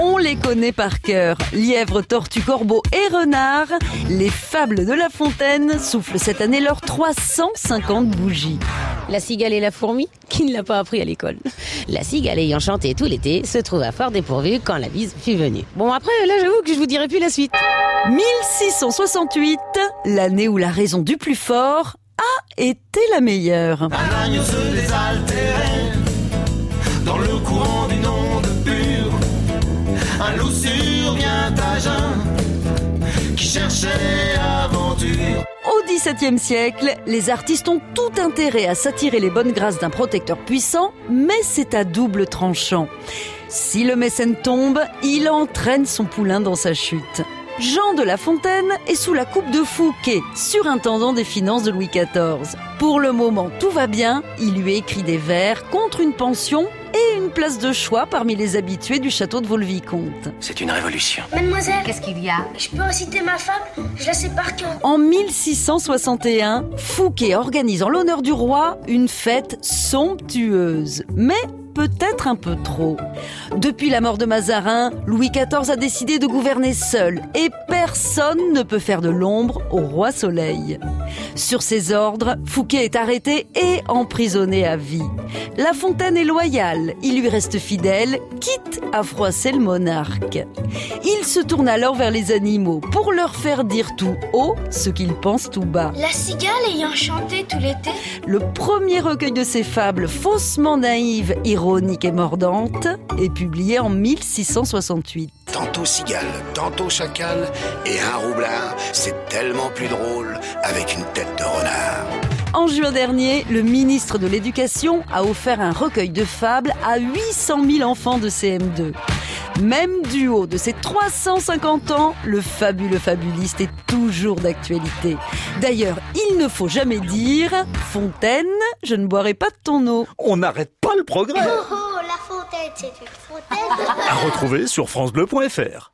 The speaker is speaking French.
On les connaît par cœur. Lièvre, tortue, corbeau et renard. Les fables de La Fontaine soufflent cette année leurs 350 bougies. La cigale et la fourmi, qui ne l'a pas appris à l'école. La cigale ayant chanté tout l'été se trouva fort dépourvue quand la bise fut venue. Bon après, là j'avoue que je vous dirai plus la suite. 1668, l'année où la raison du plus fort a été la meilleure. Au XVIIe siècle, les artistes ont tout intérêt à s'attirer les bonnes grâces d'un protecteur puissant, mais c'est à double tranchant. Si le mécène tombe, il entraîne son poulain dans sa chute. Jean de La Fontaine est sous la coupe de Fouquet, surintendant des finances de Louis XIV. Pour le moment, tout va bien. Il lui écrit des vers contre une pension une place de choix parmi les habitués du château de Vaux-le-Vicomte. C'est une révolution. Mademoiselle, Qu'est-ce qu'il y a? je peux reciter ma fable Je la sais par cœur. En 1661, Fouquet organise en l'honneur du roi une fête somptueuse, mais peut-être un peu trop. Depuis la mort de Mazarin, Louis XIV a décidé de gouverner seul et personne ne peut faire de l'ombre au roi Soleil. Sur ses ordres, Fouquet est arrêté et emprisonné à vie. La Fontaine est loyale, il lui reste fidèle, quitte à froisser le monarque. Il se tourne alors vers les animaux pour leur faire dire tout haut ce qu'ils pensent tout bas. La cigale ayant chanté tout l'été, Le premier recueil de ses fables faussement naïves, ironiques et mordantes est publié en 1668. Tantôt cigale, tantôt chacal, et un roublard, c'est tellement plus drôle avec une tête de renard. En juin dernier, le ministre de l'Éducation a offert un recueil de fables à 800 000 enfants de CM2. Même du haut de ses 350 ans, le fabuleux fabuliste est toujours d'actualité. D'ailleurs, il ne faut jamais dire Fontaine, je ne boirai pas de ton eau. On n'arrête pas le progrès. oh, la fontaine, c'est une fontaine. À retrouver sur francebleu.fr.